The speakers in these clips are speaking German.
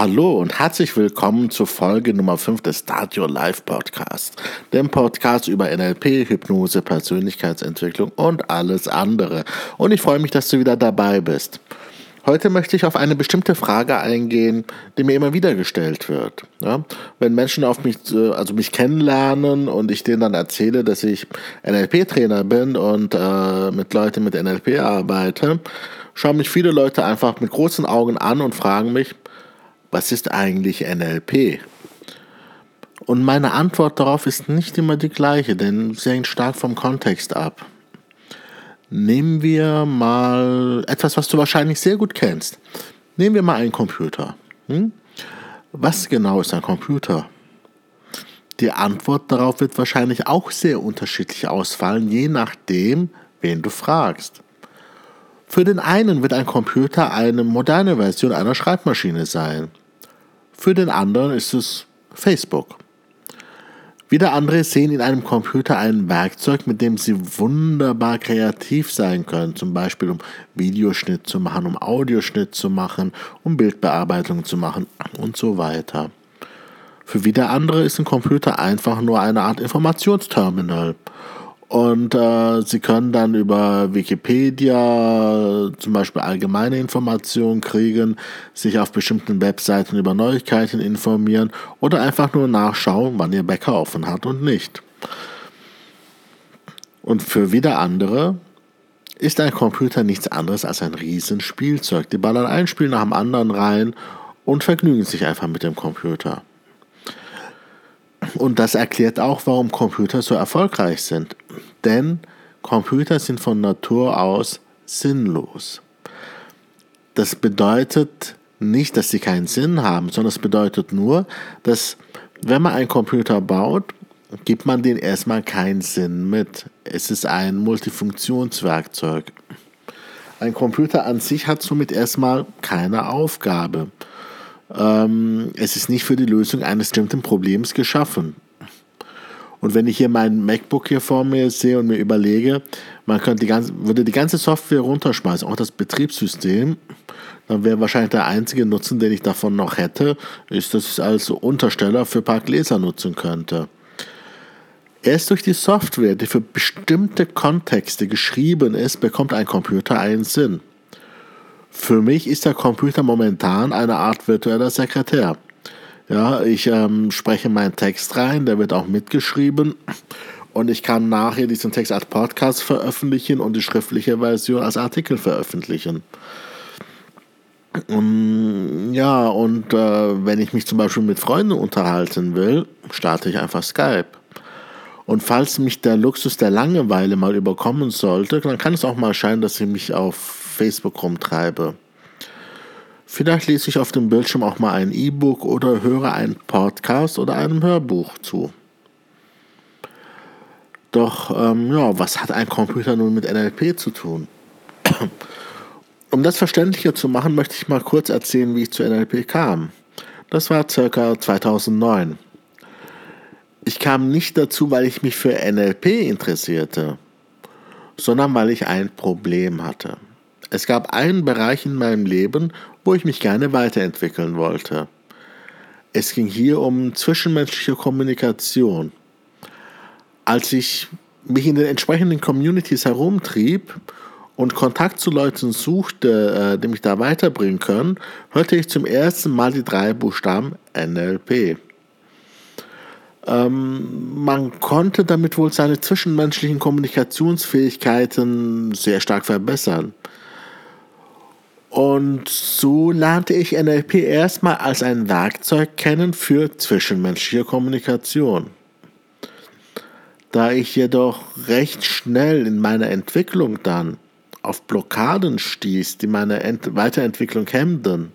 Hallo und herzlich willkommen zur Folge Nummer 5 des Start Your Life Podcast, dem Podcast über NLP, Hypnose, Persönlichkeitsentwicklung und alles andere. Und ich freue mich, dass du wieder dabei bist. Heute möchte ich auf eine bestimmte Frage eingehen, die mir immer wieder gestellt wird. Ja, wenn Menschen auf mich, äh, also mich kennenlernen und ich denen dann erzähle, dass ich NLP-Trainer bin und äh, mit Leuten mit NLP arbeite, schauen mich viele Leute einfach mit großen Augen an und fragen mich, was ist eigentlich NLP? Und meine Antwort darauf ist nicht immer die gleiche, denn sie hängt stark vom Kontext ab. Nehmen wir mal etwas, was du wahrscheinlich sehr gut kennst. Nehmen wir mal einen Computer. Hm? Was genau ist ein Computer? Die Antwort darauf wird wahrscheinlich auch sehr unterschiedlich ausfallen, je nachdem, wen du fragst. Für den einen wird ein Computer eine moderne Version einer Schreibmaschine sein. Für den anderen ist es Facebook. Wieder andere sehen in einem Computer ein Werkzeug, mit dem sie wunderbar kreativ sein können, zum Beispiel um Videoschnitt zu machen, um Audioschnitt zu machen, um Bildbearbeitung zu machen und so weiter. Für wieder andere ist ein Computer einfach nur eine Art Informationsterminal und äh, Sie können dann über Wikipedia zum Beispiel allgemeine Informationen kriegen, sich auf bestimmten Webseiten über Neuigkeiten informieren oder einfach nur nachschauen, wann Ihr Bäcker offen hat und nicht. Und für wieder andere ist ein Computer nichts anderes als ein Riesenspielzeug. Die ballern ein Spiel nach dem anderen rein und vergnügen sich einfach mit dem Computer. Und das erklärt auch, warum Computer so erfolgreich sind. Denn Computer sind von Natur aus sinnlos. Das bedeutet nicht, dass sie keinen Sinn haben, sondern es bedeutet nur, dass wenn man einen Computer baut, gibt man den erstmal keinen Sinn mit. Es ist ein Multifunktionswerkzeug. Ein Computer an sich hat somit erstmal keine Aufgabe. Ähm, es ist nicht für die Lösung eines bestimmten Problems geschaffen. Und wenn ich hier mein MacBook hier vor mir sehe und mir überlege, man könnte die ganze, würde die ganze Software runterschmeißen, auch das Betriebssystem, dann wäre wahrscheinlich der einzige Nutzen, den ich davon noch hätte, ist, dass ich es als Untersteller für Gläser nutzen könnte. Erst durch die Software, die für bestimmte Kontexte geschrieben ist, bekommt ein Computer einen Sinn. Für mich ist der Computer momentan eine Art virtueller Sekretär. Ja, ich ähm, spreche meinen Text rein, der wird auch mitgeschrieben und ich kann nachher diesen Text als Podcast veröffentlichen und die schriftliche Version als Artikel veröffentlichen. Um, ja, und äh, wenn ich mich zum Beispiel mit Freunden unterhalten will, starte ich einfach Skype. Und falls mich der Luxus der Langeweile mal überkommen sollte, dann kann es auch mal scheinen, dass ich mich auf Facebook rumtreibe. Vielleicht lese ich auf dem Bildschirm auch mal ein E-Book oder höre einen Podcast oder einem Hörbuch zu. Doch, ähm, ja, was hat ein Computer nun mit NLP zu tun? um das verständlicher zu machen, möchte ich mal kurz erzählen, wie ich zu NLP kam. Das war circa 2009. Ich kam nicht dazu, weil ich mich für NLP interessierte, sondern weil ich ein Problem hatte. Es gab einen Bereich in meinem Leben, wo ich mich gerne weiterentwickeln wollte. Es ging hier um zwischenmenschliche Kommunikation. Als ich mich in den entsprechenden Communities herumtrieb und Kontakt zu Leuten suchte, äh, die mich da weiterbringen können, hörte ich zum ersten Mal die drei Buchstaben NLP. Ähm, man konnte damit wohl seine zwischenmenschlichen Kommunikationsfähigkeiten sehr stark verbessern. Und so lernte ich NLP erstmal als ein Werkzeug kennen für zwischenmenschliche Kommunikation. Da ich jedoch recht schnell in meiner Entwicklung dann auf Blockaden stieß, die meine Ent Weiterentwicklung hemmten,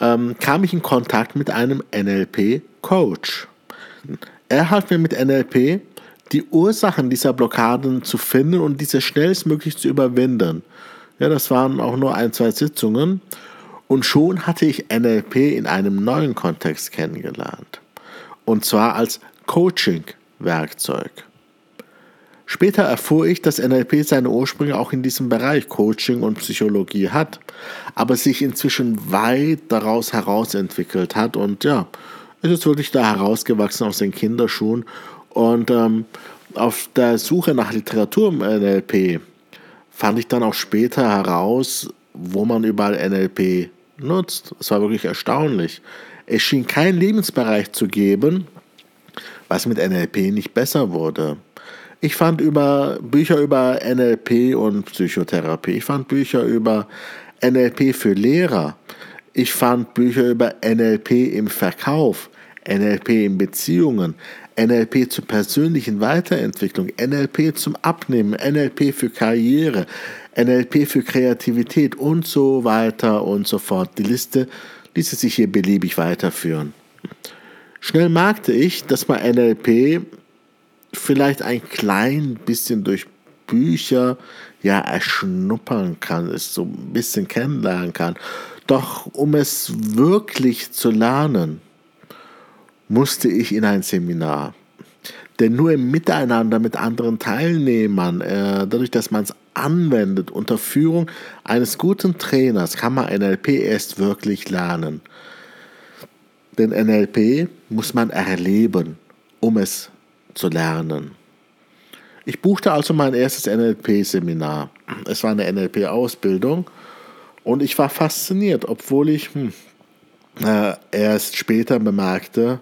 ähm, kam ich in Kontakt mit einem NLP-Coach. Er half mir mit NLP, die Ursachen dieser Blockaden zu finden und diese schnellstmöglich zu überwinden – ja, das waren auch nur ein, zwei Sitzungen. Und schon hatte ich NLP in einem neuen Kontext kennengelernt. Und zwar als Coaching-Werkzeug. Später erfuhr ich, dass NLP seine Ursprünge auch in diesem Bereich Coaching und Psychologie hat, aber sich inzwischen weit daraus herausentwickelt hat und ja, es ist wirklich da herausgewachsen aus den Kinderschuhen und ähm, auf der Suche nach Literatur im NLP fand ich dann auch später heraus, wo man überall NLP nutzt. Es war wirklich erstaunlich. Es schien keinen Lebensbereich zu geben, was mit NLP nicht besser wurde. Ich fand über Bücher über NLP und Psychotherapie. Ich fand Bücher über NLP für Lehrer. Ich fand Bücher über NLP im Verkauf, NLP in Beziehungen, NLP zur persönlichen Weiterentwicklung, NLP zum Abnehmen, NLP für Karriere, NLP für Kreativität und so weiter und so fort. Die Liste ließe sich hier beliebig weiterführen. Schnell merkte ich, dass man NLP vielleicht ein klein bisschen durch Bücher ja erschnuppern kann, es so ein bisschen kennenlernen kann. Doch um es wirklich zu lernen, musste ich in ein Seminar. Denn nur im Miteinander mit anderen Teilnehmern, äh, dadurch, dass man es anwendet, unter Führung eines guten Trainers, kann man NLP erst wirklich lernen. Denn NLP muss man erleben, um es zu lernen. Ich buchte also mein erstes NLP-Seminar. Es war eine NLP-Ausbildung und ich war fasziniert, obwohl ich hm, äh, erst später bemerkte,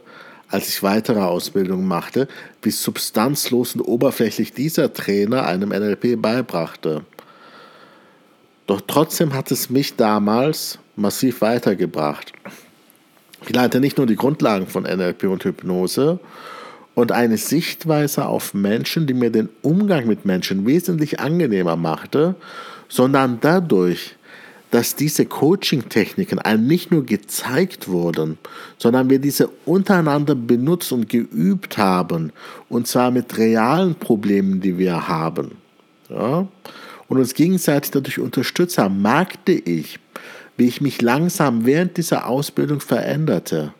als ich weitere Ausbildungen machte, wie substanzlos und oberflächlich dieser Trainer einem NLP beibrachte. Doch trotzdem hat es mich damals massiv weitergebracht. Ich lernte nicht nur die Grundlagen von NLP und Hypnose und eine Sichtweise auf Menschen, die mir den Umgang mit Menschen wesentlich angenehmer machte, sondern dadurch, dass diese Coaching-Techniken einem nicht nur gezeigt wurden, sondern wir diese untereinander benutzt und geübt haben, und zwar mit realen Problemen, die wir haben. Ja? Und uns gegenseitig dadurch unterstützt haben, merkte ich, wie ich mich langsam während dieser Ausbildung veränderte.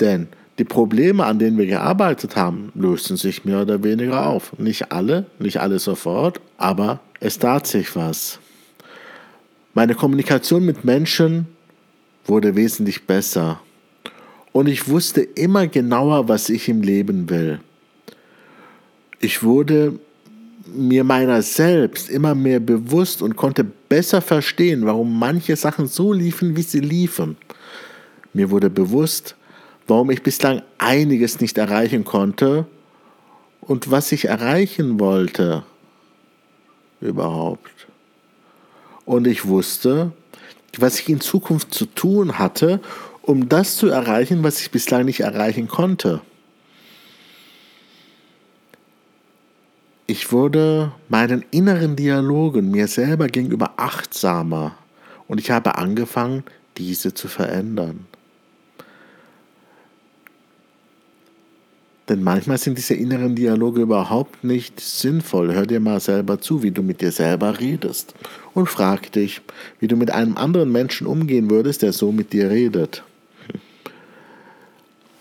Denn die Probleme, an denen wir gearbeitet haben, lösten sich mehr oder weniger auf. Nicht alle, nicht alle sofort, aber es tat sich was. Meine Kommunikation mit Menschen wurde wesentlich besser. Und ich wusste immer genauer, was ich im Leben will. Ich wurde mir meiner selbst immer mehr bewusst und konnte besser verstehen, warum manche Sachen so liefen, wie sie liefen. Mir wurde bewusst, warum ich bislang einiges nicht erreichen konnte und was ich erreichen wollte überhaupt. Und ich wusste, was ich in Zukunft zu tun hatte, um das zu erreichen, was ich bislang nicht erreichen konnte. Ich wurde meinen inneren Dialogen mir selber gegenüber achtsamer und ich habe angefangen, diese zu verändern. Denn manchmal sind diese inneren Dialoge überhaupt nicht sinnvoll. Hör dir mal selber zu, wie du mit dir selber redest. Und frag dich, wie du mit einem anderen Menschen umgehen würdest, der so mit dir redet.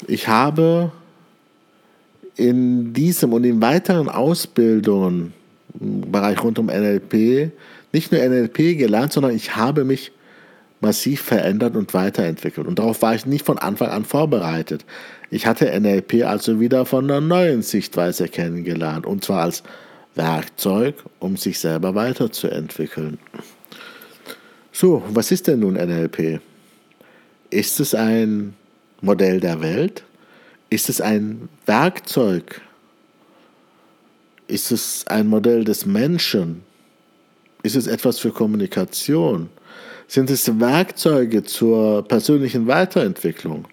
Ich habe in diesem und in weiteren Ausbildungen im Bereich rund um NLP nicht nur NLP gelernt, sondern ich habe mich massiv verändert und weiterentwickelt. Und darauf war ich nicht von Anfang an vorbereitet. Ich hatte NLP also wieder von einer neuen Sichtweise kennengelernt, und zwar als Werkzeug, um sich selber weiterzuentwickeln. So, was ist denn nun NLP? Ist es ein Modell der Welt? Ist es ein Werkzeug? Ist es ein Modell des Menschen? Ist es etwas für Kommunikation? Sind es Werkzeuge zur persönlichen Weiterentwicklung?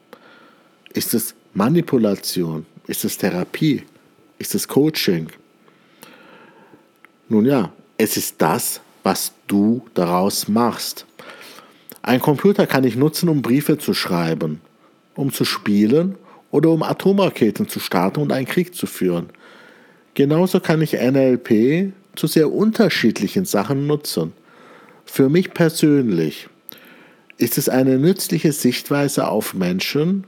Ist es Manipulation? Ist es Therapie? Ist es Coaching? Nun ja, es ist das, was du daraus machst. Ein Computer kann ich nutzen, um Briefe zu schreiben, um zu spielen oder um Atomraketen zu starten und einen Krieg zu führen. Genauso kann ich NLP zu sehr unterschiedlichen Sachen nutzen. Für mich persönlich ist es eine nützliche Sichtweise auf Menschen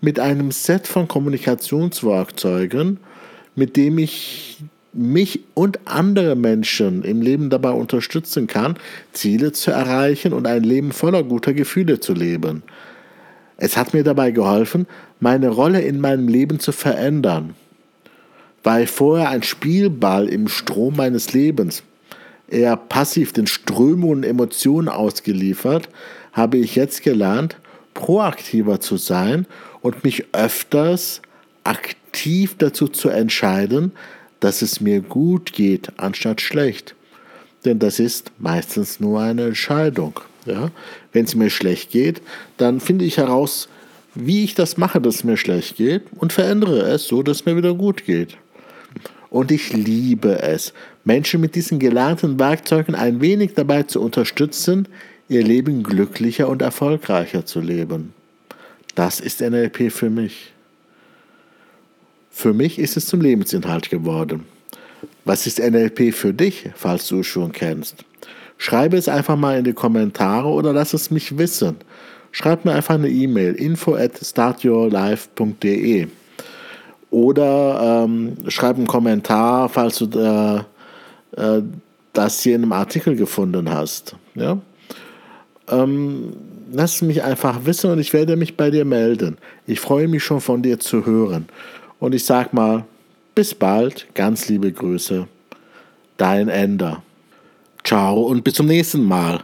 mit einem Set von Kommunikationswerkzeugen, mit dem ich mich und andere Menschen im Leben dabei unterstützen kann, Ziele zu erreichen und ein Leben voller guter Gefühle zu leben. Es hat mir dabei geholfen, meine Rolle in meinem Leben zu verändern. Ich vorher ein Spielball im Strom meines Lebens, eher passiv den Strömungen und Emotionen ausgeliefert, habe ich jetzt gelernt, proaktiver zu sein und mich öfters aktiv dazu zu entscheiden, dass es mir gut geht, anstatt schlecht. Denn das ist meistens nur eine Entscheidung. Ja? Wenn es mir schlecht geht, dann finde ich heraus, wie ich das mache, dass es mir schlecht geht und verändere es so, dass es mir wieder gut geht. Und ich liebe es, Menschen mit diesen gelernten Werkzeugen ein wenig dabei zu unterstützen, ihr Leben glücklicher und erfolgreicher zu leben. Das ist NLP für mich. Für mich ist es zum Lebensinhalt geworden. Was ist NLP für dich, falls du es schon kennst? Schreibe es einfach mal in die Kommentare oder lass es mich wissen. Schreib mir einfach eine E-Mail info at startyourlife.de oder ähm, schreib einen Kommentar, falls du äh, äh, das hier in einem Artikel gefunden hast. Ja? Ähm, lass mich einfach wissen und ich werde mich bei dir melden. Ich freue mich schon von dir zu hören. Und ich sag mal, bis bald, ganz liebe Grüße, dein Ender. Ciao und bis zum nächsten Mal.